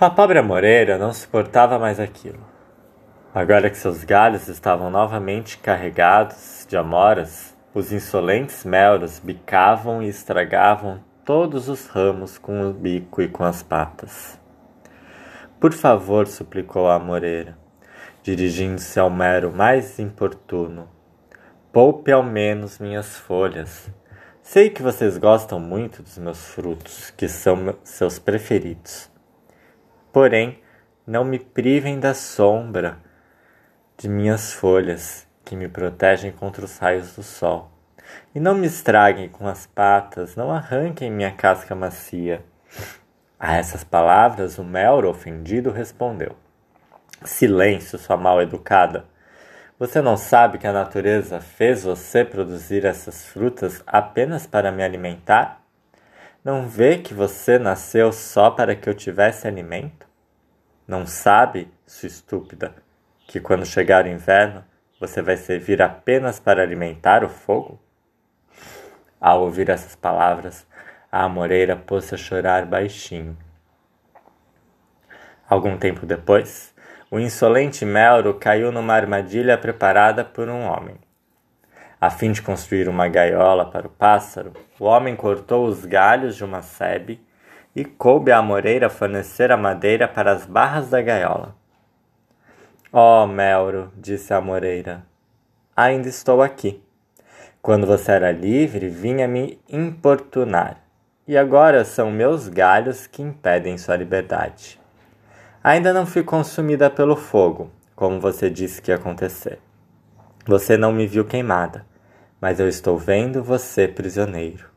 A pobre Moreira não suportava mais aquilo. Agora que seus galhos estavam novamente carregados de amoras, os insolentes melros bicavam e estragavam todos os ramos com o bico e com as patas. Por favor, suplicou a Moreira, dirigindo-se ao mero mais importuno. Poupe ao menos minhas folhas. Sei que vocês gostam muito dos meus frutos, que são seus preferidos. Porém, não me privem da sombra de minhas folhas, que me protegem contra os raios do sol. E não me estraguem com as patas, não arranquem minha casca macia. A essas palavras, o Melro, ofendido, respondeu: Silêncio, sua mal educada. Você não sabe que a natureza fez você produzir essas frutas apenas para me alimentar? Não vê que você nasceu só para que eu tivesse alimento? Não sabe, sua estúpida, que quando chegar o inverno você vai servir apenas para alimentar o fogo? Ao ouvir essas palavras, a amoreira pôs-se a chorar baixinho. Algum tempo depois, o insolente Melro caiu numa armadilha preparada por um homem. A fim de construir uma gaiola para o pássaro, o homem cortou os galhos de uma sebe e coube à Moreira fornecer a madeira para as barras da gaiola. Oh, Melro, disse a Moreira, ainda estou aqui. Quando você era livre, vinha me importunar, e agora são meus galhos que impedem sua liberdade. Ainda não fui consumida pelo fogo, como você disse que ia acontecer. Você não me viu queimada, mas eu estou vendo você prisioneiro.